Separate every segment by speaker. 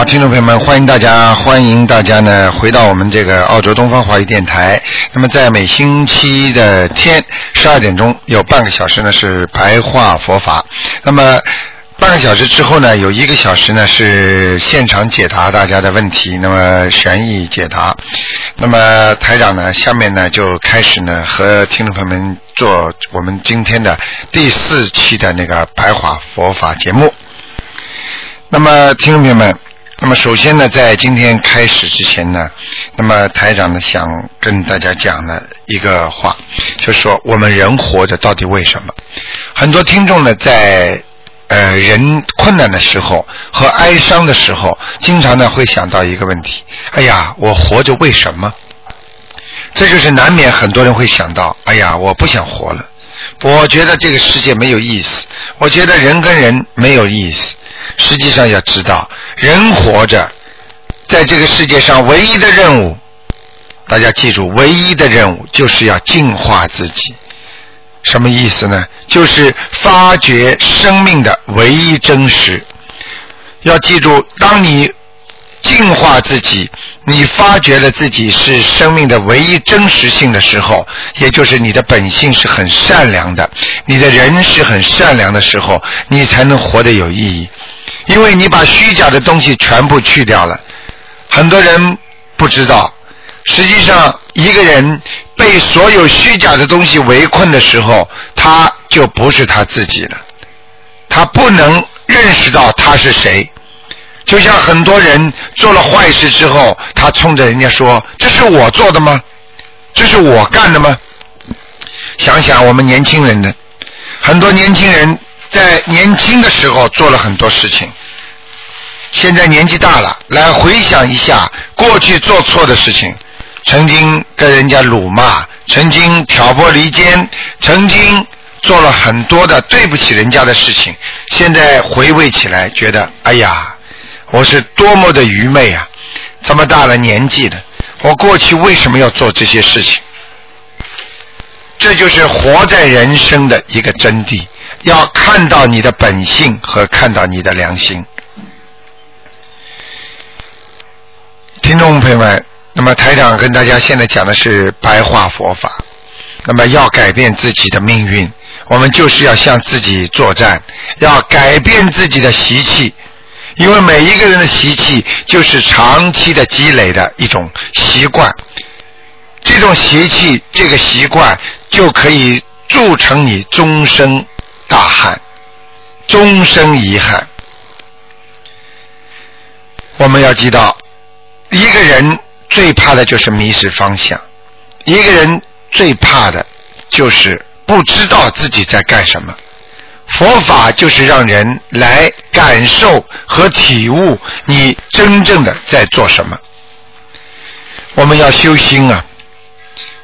Speaker 1: 好，听众朋友们，欢迎大家，欢迎大家呢回到我们这个澳洲东方华语电台。那么在每星期的天十二点钟有半个小时呢是白话佛法。那么半个小时之后呢，有一个小时呢是现场解答大家的问题，那么悬疑解答。那么台长呢，下面呢就开始呢和听众朋友们做我们今天的第四期的那个白话佛法节目。那么听众朋友们，那么首先呢，在今天开始之前呢，那么台长呢想跟大家讲的一个话，就是说我们人活着到底为什么？很多听众呢在。呃，人困难的时候和哀伤的时候，经常呢会想到一个问题：哎呀，我活着为什么？这就是难免很多人会想到：哎呀，我不想活了，我觉得这个世界没有意思，我觉得人跟人没有意思。实际上要知道，人活着在这个世界上唯一的任务，大家记住，唯一的任务就是要净化自己。什么意思呢？就是发掘生命的唯一真实。要记住，当你净化自己，你发觉了自己是生命的唯一真实性的时候，也就是你的本性是很善良的，你的人是很善良的时候，你才能活得有意义。因为你把虚假的东西全部去掉了。很多人不知道。实际上，一个人被所有虚假的东西围困的时候，他就不是他自己了。他不能认识到他是谁。就像很多人做了坏事之后，他冲着人家说：“这是我做的吗？这是我干的吗？”想想我们年轻人的，很多年轻人在年轻的时候做了很多事情，现在年纪大了，来回想一下过去做错的事情。曾经跟人家辱骂，曾经挑拨离间，曾经做了很多的对不起人家的事情。现在回味起来，觉得哎呀，我是多么的愚昧啊！这么大了年纪了，我过去为什么要做这些事情？这就是活在人生的一个真谛，要看到你的本性和看到你的良心。听众朋友们。那么台长跟大家现在讲的是白话佛法。那么要改变自己的命运，我们就是要向自己作战，要改变自己的习气。因为每一个人的习气就是长期的积累的一种习惯，这种习气，这个习惯就可以铸成你终生大憾，终生遗憾。我们要知道，一个人。最怕的就是迷失方向，一个人最怕的就是不知道自己在干什么。佛法就是让人来感受和体悟你真正的在做什么。我们要修心啊，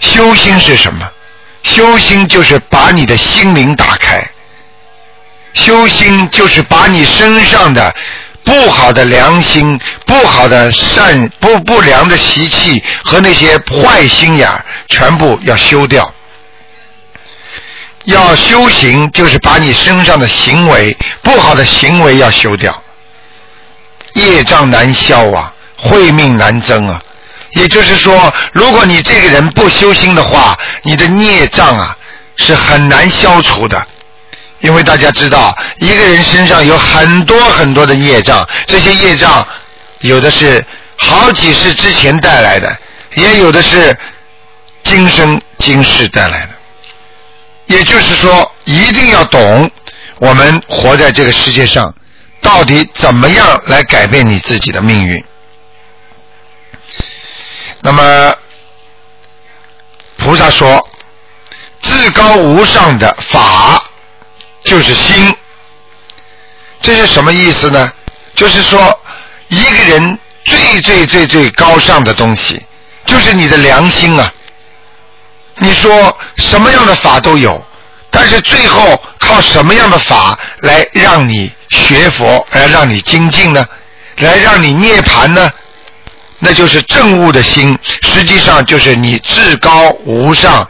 Speaker 1: 修心是什么？修心就是把你的心灵打开，修心就是把你身上的。不好的良心，不好的善不不良的习气和那些坏心眼全部要修掉。要修行，就是把你身上的行为不好的行为要修掉。业障难消啊，慧命难增啊。也就是说，如果你这个人不修心的话，你的孽障啊是很难消除的。因为大家知道，一个人身上有很多很多的业障，这些业障有的是好几世之前带来的，也有的是今生今世带来的。也就是说，一定要懂我们活在这个世界上，到底怎么样来改变你自己的命运。那么，菩萨说，至高无上的法。就是心。这是什么意思呢？就是说，一个人最最最最高尚的东西，就是你的良心啊。你说什么样的法都有，但是最后靠什么样的法来让你学佛，来让你精进呢？来让你涅槃呢？那就是正悟的心，实际上就是你至高无上。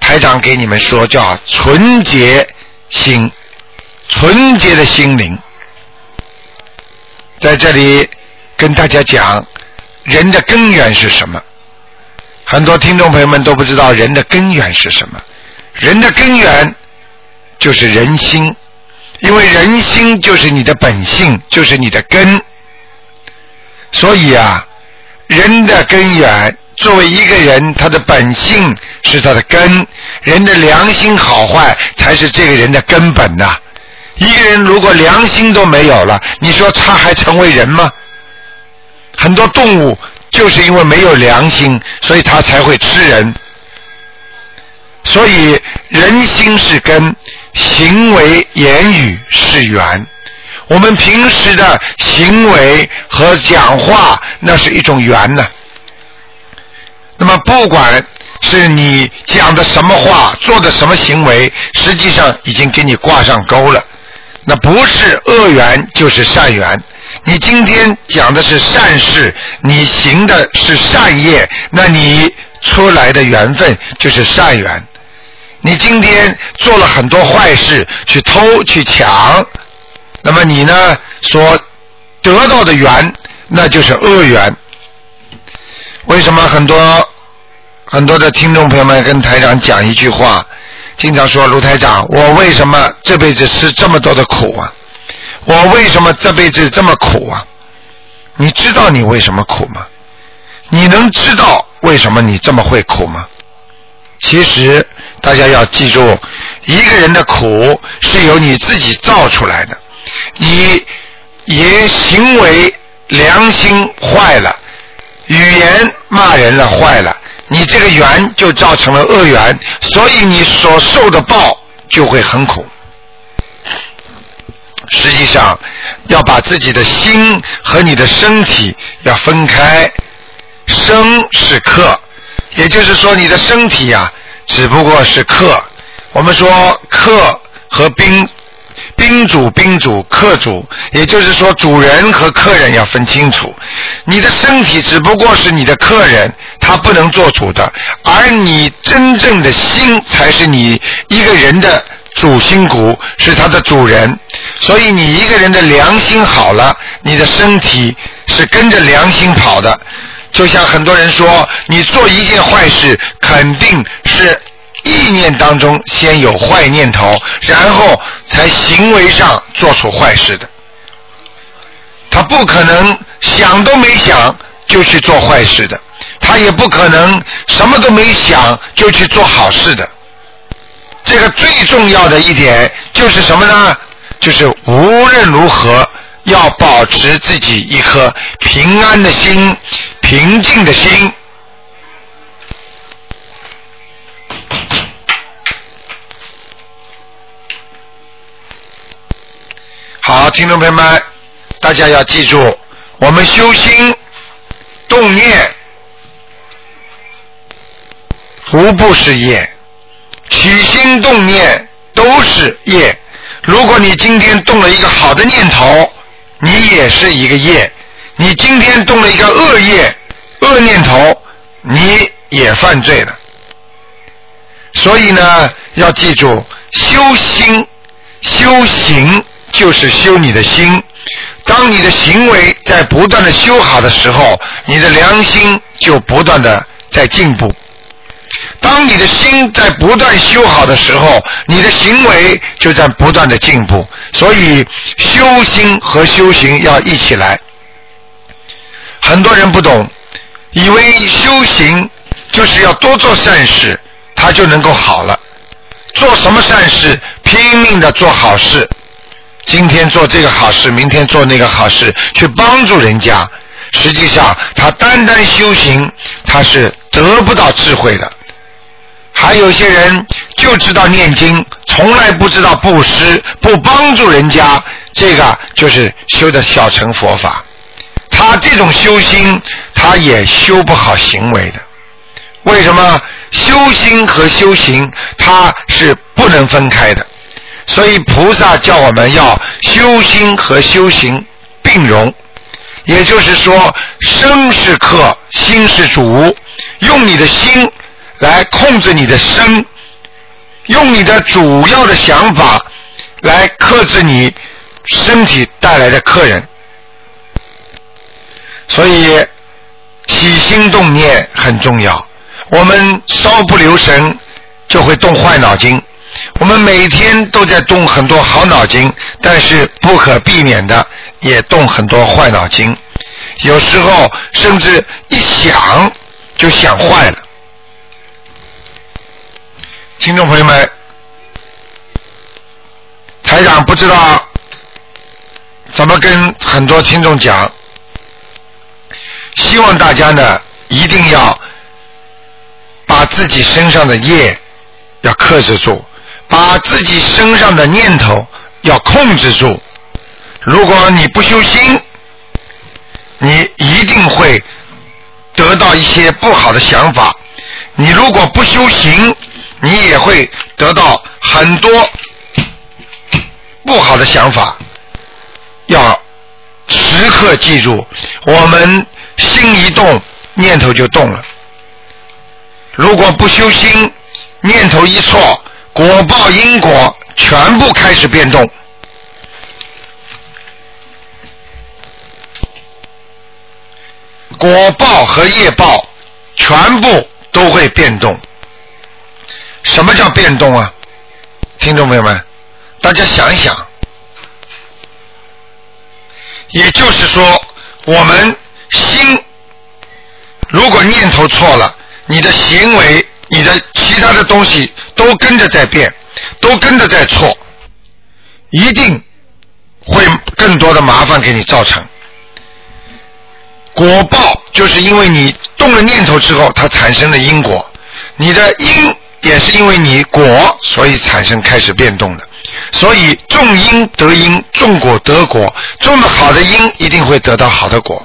Speaker 1: 台长给你们说，叫纯洁心，纯洁的心灵。在这里跟大家讲，人的根源是什么？很多听众朋友们都不知道人的根源是什么。人的根源就是人心，因为人心就是你的本性，就是你的根。所以啊，人的根源，作为一个人，他的本性是他的根，人的良心好坏才是这个人的根本呐。一个人如果良心都没有了，你说他还成为人吗？很多动物就是因为没有良心，所以他才会吃人。所以人心是根，行为言语是缘。我们平时的行为和讲话，那是一种缘呢。那么不管是你讲的什么话，做的什么行为，实际上已经给你挂上钩了。那不是恶缘就是善缘。你今天讲的是善事，你行的是善业，那你出来的缘分就是善缘。你今天做了很多坏事，去偷去抢，那么你呢所得到的缘，那就是恶缘。为什么很多很多的听众朋友们跟台长讲一句话？经常说卢台长，我为什么这辈子吃这么多的苦啊？我为什么这辈子这么苦啊？你知道你为什么苦吗？你能知道为什么你这么会苦吗？其实大家要记住，一个人的苦是由你自己造出来的。你言行为良心坏了，语言骂人了坏了。你这个缘就造成了恶缘，所以你所受的报就会很苦。实际上，要把自己的心和你的身体要分开。生是客，也就是说，你的身体呀，只不过是客。我们说客和宾。宾主、宾主、客主，也就是说，主人和客人要分清楚。你的身体只不过是你的客人，他不能做主的，而你真正的心才是你一个人的主心骨，是他的主人。所以，你一个人的良心好了，你的身体是跟着良心跑的。就像很多人说，你做一件坏事，肯定是。意念当中先有坏念头，然后才行为上做出坏事的。他不可能想都没想就去做坏事的，他也不可能什么都没想就去做好事的。这个最重要的一点就是什么呢？就是无论如何要保持自己一颗平安的心、平静的心。好，听众朋友们，大家要记住，我们修心动念无不是业，起心动念都是业。如果你今天动了一个好的念头，你也是一个业；你今天动了一个恶业、恶念头，你也犯罪了。所以呢，要记住，修心、修行。就是修你的心，当你的行为在不断的修好的时候，你的良心就不断的在进步。当你的心在不断修好的时候，你的行为就在不断的进步。所以修心和修行要一起来。很多人不懂，以为修行就是要多做善事，他就能够好了。做什么善事，拼命的做好事。今天做这个好事，明天做那个好事，去帮助人家。实际上，他单单修行，他是得不到智慧的。还有些人就知道念经，从来不知道布施，不帮助人家，这个就是修的小乘佛法。他这种修心，他也修不好行为的。为什么？修心和修行，它是不能分开的。所以菩萨叫我们要修心和修行并容，也就是说，身是客，心是主，用你的心来控制你的身，用你的主要的想法来克制你身体带来的客人。所以起心动念很重要，我们稍不留神就会动坏脑筋。我们每天都在动很多好脑筋，但是不可避免的也动很多坏脑筋。有时候甚至一想就想坏了。听众朋友们，台长不知道怎么跟很多听众讲，希望大家呢一定要把自己身上的业要克制住。把自己身上的念头要控制住。如果你不修心，你一定会得到一些不好的想法。你如果不修行，你也会得到很多不好的想法。要时刻记住，我们心一动，念头就动了。如果不修心，念头一错。果报因果全部开始变动，果报和业报全部都会变动。什么叫变动啊？听众朋友们，大家想一想。也就是说，我们心如果念头错了，你的行为。你的其他的东西都跟着在变，都跟着在错，一定会更多的麻烦给你造成。果报就是因为你动了念头之后，它产生的因果，你的因也是因为你果，所以产生开始变动的。所以种因得因，种果得果，种的好的因一定会得到好的果。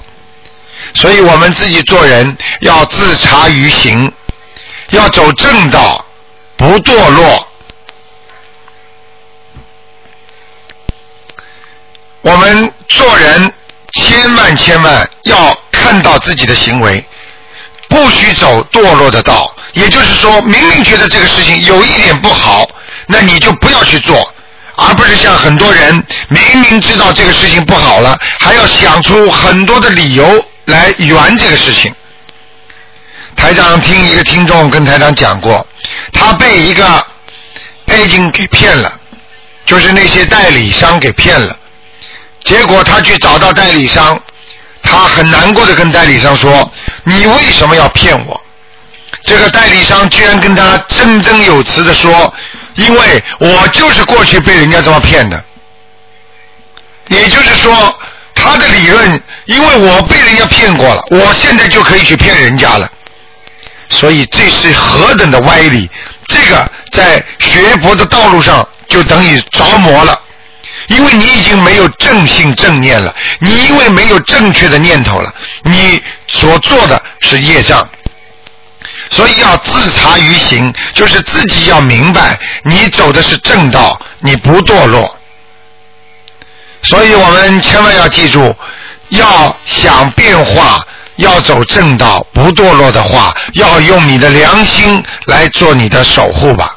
Speaker 1: 所以我们自己做人要自察于行。要走正道，不堕落。我们做人千万千万要看到自己的行为，不许走堕落的道。也就是说，明明觉得这个事情有一点不好，那你就不要去做，而不是像很多人明明知道这个事情不好了，还要想出很多的理由来圆这个事情。台长听一个听众跟台长讲过，他被一个 A 经给骗了，就是那些代理商给骗了。结果他去找到代理商，他很难过的跟代理商说：“你为什么要骗我？”这个代理商居然跟他振振有词的说：“因为我就是过去被人家这么骗的。”也就是说，他的理论，因为我被人家骗过了，我现在就可以去骗人家了。所以这是何等的歪理！这个在学佛的道路上就等于着魔了，因为你已经没有正信正念了，你因为没有正确的念头了，你所做的是业障。所以要自察于行，就是自己要明白，你走的是正道，你不堕落。所以我们千万要记住，要想变化。要走正道，不堕落的话，要用你的良心来做你的守护吧。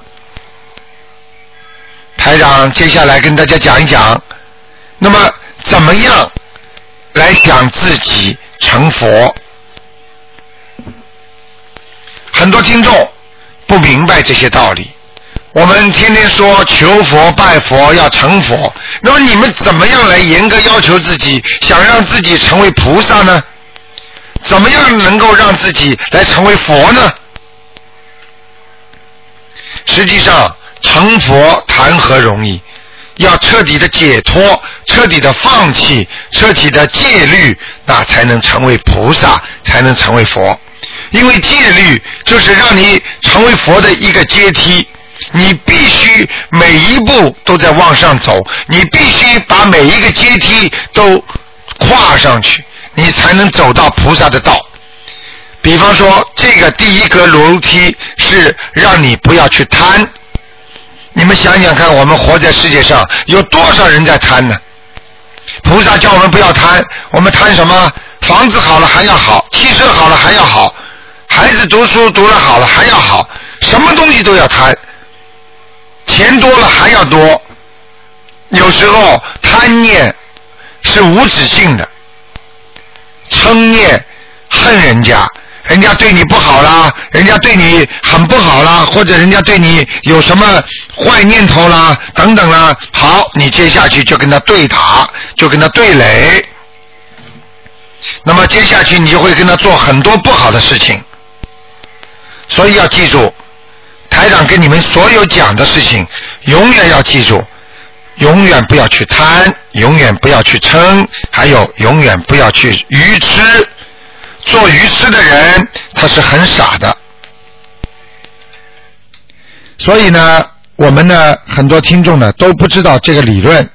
Speaker 1: 台长，接下来跟大家讲一讲，那么怎么样来想自己成佛？很多听众不明白这些道理。我们天天说求佛拜佛要成佛，那么你们怎么样来严格要求自己，想让自己成为菩萨呢？怎么样能够让自己来成为佛呢？实际上，成佛谈何容易？要彻底的解脱，彻底的放弃，彻底的戒律，那才能成为菩萨，才能成为佛。因为戒律就是让你成为佛的一个阶梯，你必须每一步都在往上走，你必须把每一个阶梯都跨上去，你才能走到菩萨的道。比方说，这个第一格楼梯是让你不要去贪。你们想想看，我们活在世界上，有多少人在贪呢？菩萨叫我们不要贪，我们贪什么？房子好了还要好，汽车好了还要好，孩子读书读了好了还要好，什么东西都要贪，钱多了还要多。有时候贪念是无止境的，嗔念恨人家。人家对你不好啦，人家对你很不好啦，或者人家对你有什么坏念头啦，等等啦，好，你接下去就跟他对打，就跟他对垒，那么接下去你就会跟他做很多不好的事情，所以要记住，台长跟你们所有讲的事情，永远要记住，永远不要去贪，永远不要去嗔，还有永远不要去愚痴。做愚痴的人，他是很傻的。所以呢，我们呢，很多听众呢都不知道这个理论。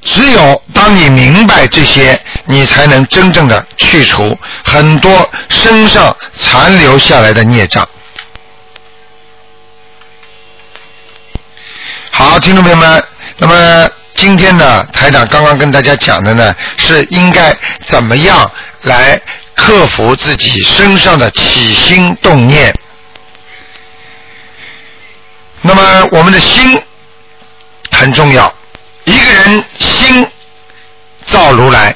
Speaker 1: 只有当你明白这些，你才能真正的去除很多身上残留下来的孽障。好，听众朋友们，那么今天呢，台长刚刚跟大家讲的呢，是应该怎么样来。克服自己身上的起心动念。那么，我们的心很重要。一个人心造如来，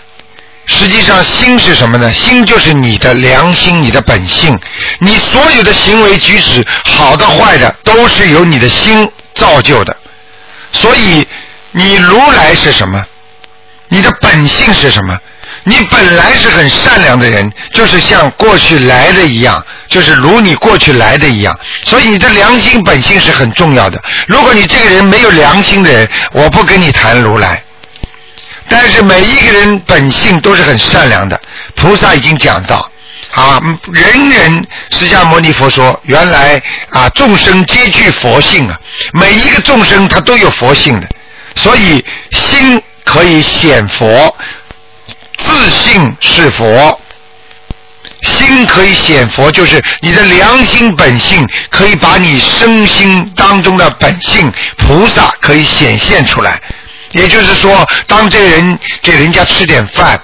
Speaker 1: 实际上心是什么呢？心就是你的良心，你的本性。你所有的行为举止，好的坏的，都是由你的心造就的。所以，你如来是什么？你的本性是什么？你本来是很善良的人，就是像过去来的一样，就是如你过去来的一样。所以你的良心本性是很重要的。如果你这个人没有良心的人，我不跟你谈如来。但是每一个人本性都是很善良的。菩萨已经讲到，啊，人人释迦牟尼佛说，原来啊众生皆具佛性啊，每一个众生他都有佛性的，所以心可以显佛。自信是佛，心可以显佛，就是你的良心本性可以把你身心当中的本性菩萨可以显现出来。也就是说，当这个人给人家吃点饭，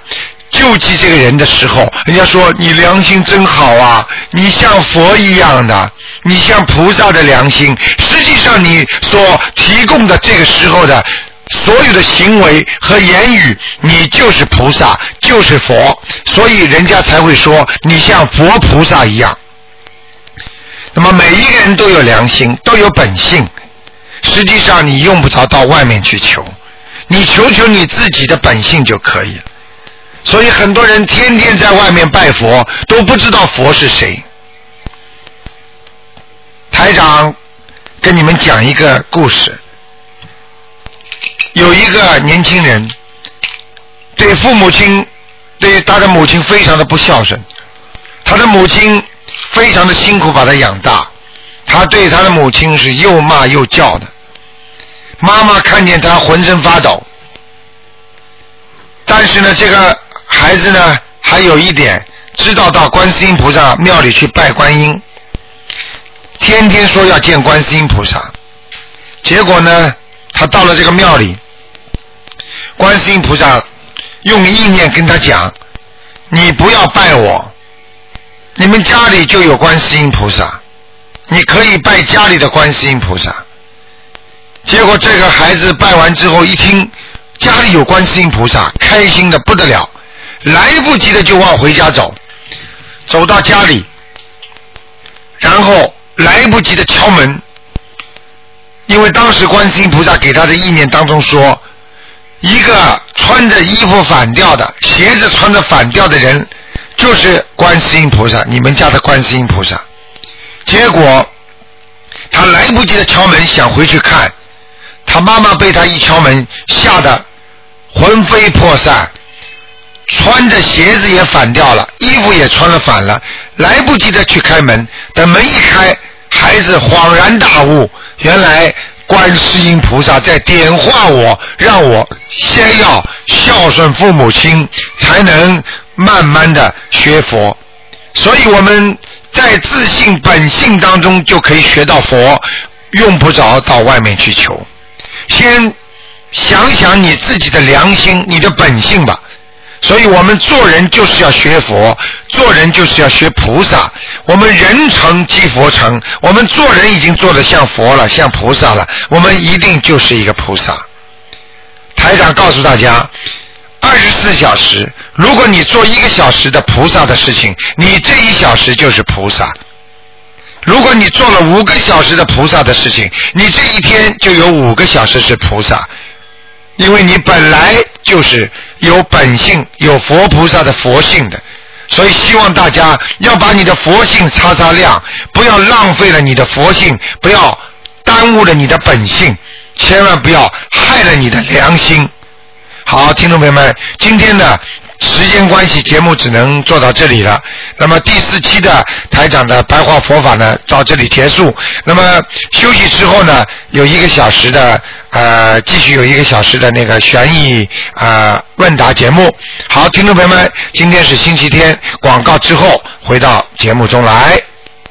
Speaker 1: 救济这个人的时候，人家说你良心真好啊，你像佛一样的，你像菩萨的良心。实际上，你所提供的这个时候的。所有的行为和言语，你就是菩萨，就是佛，所以人家才会说你像佛菩萨一样。那么每一个人都有良心，都有本性。实际上你用不着到外面去求，你求求你自己的本性就可以了。所以很多人天天在外面拜佛，都不知道佛是谁。台长跟你们讲一个故事。有一个年轻人，对父母亲，对他的母亲非常的不孝顺，他的母亲非常的辛苦把他养大，他对他的母亲是又骂又叫的，妈妈看见他浑身发抖，但是呢，这个孩子呢，还有一点知道到观世音菩萨庙里去拜观音，天天说要见观世音菩萨，结果呢？他到了这个庙里，观世音菩萨用意念跟他讲：“你不要拜我，你们家里就有观世音菩萨，你可以拜家里的观世音菩萨。”结果这个孩子拜完之后一听家里有观世音菩萨，开心的不得了，来不及的就往回家走，走到家里，然后来不及的敲门。因为当时观世音菩萨给他的意念当中说，一个穿着衣服反掉的，鞋子穿着反掉的人，就是观世音菩萨，你们家的观世音菩萨。结果他来不及的敲门，想回去看，他妈妈被他一敲门吓得魂飞魄散，穿着鞋子也反掉了，衣服也穿了反了，来不及的去开门，等门一开，孩子恍然大悟，原来观世音菩萨在点化我，让我先要孝顺父母亲，才能慢慢的学佛。所以我们在自信本性当中就可以学到佛，用不着到外面去求。先想想你自己的良心，你的本性吧。所以我们做人就是要学佛，做人就是要学菩萨。我们人成即佛成，我们做人已经做得像佛了，像菩萨了，我们一定就是一个菩萨。台长告诉大家，二十四小时，如果你做一个小时的菩萨的事情，你这一小时就是菩萨；如果你做了五个小时的菩萨的事情，你这一天就有五个小时是菩萨。因为你本来就是有本性、有佛菩萨的佛性的，所以希望大家要把你的佛性擦擦亮，不要浪费了你的佛性，不要耽误了你的本性，千万不要害了你的良心。好，听众朋友们，今天的。时间关系，节目只能做到这里了。那么第四期的台长的白话佛法呢，到这里结束。那么休息之后呢，有一个小时的呃，继续有一个小时的那个悬疑啊问答节目。好，听众朋友们，今天是星期天，广告之后回到节目中来。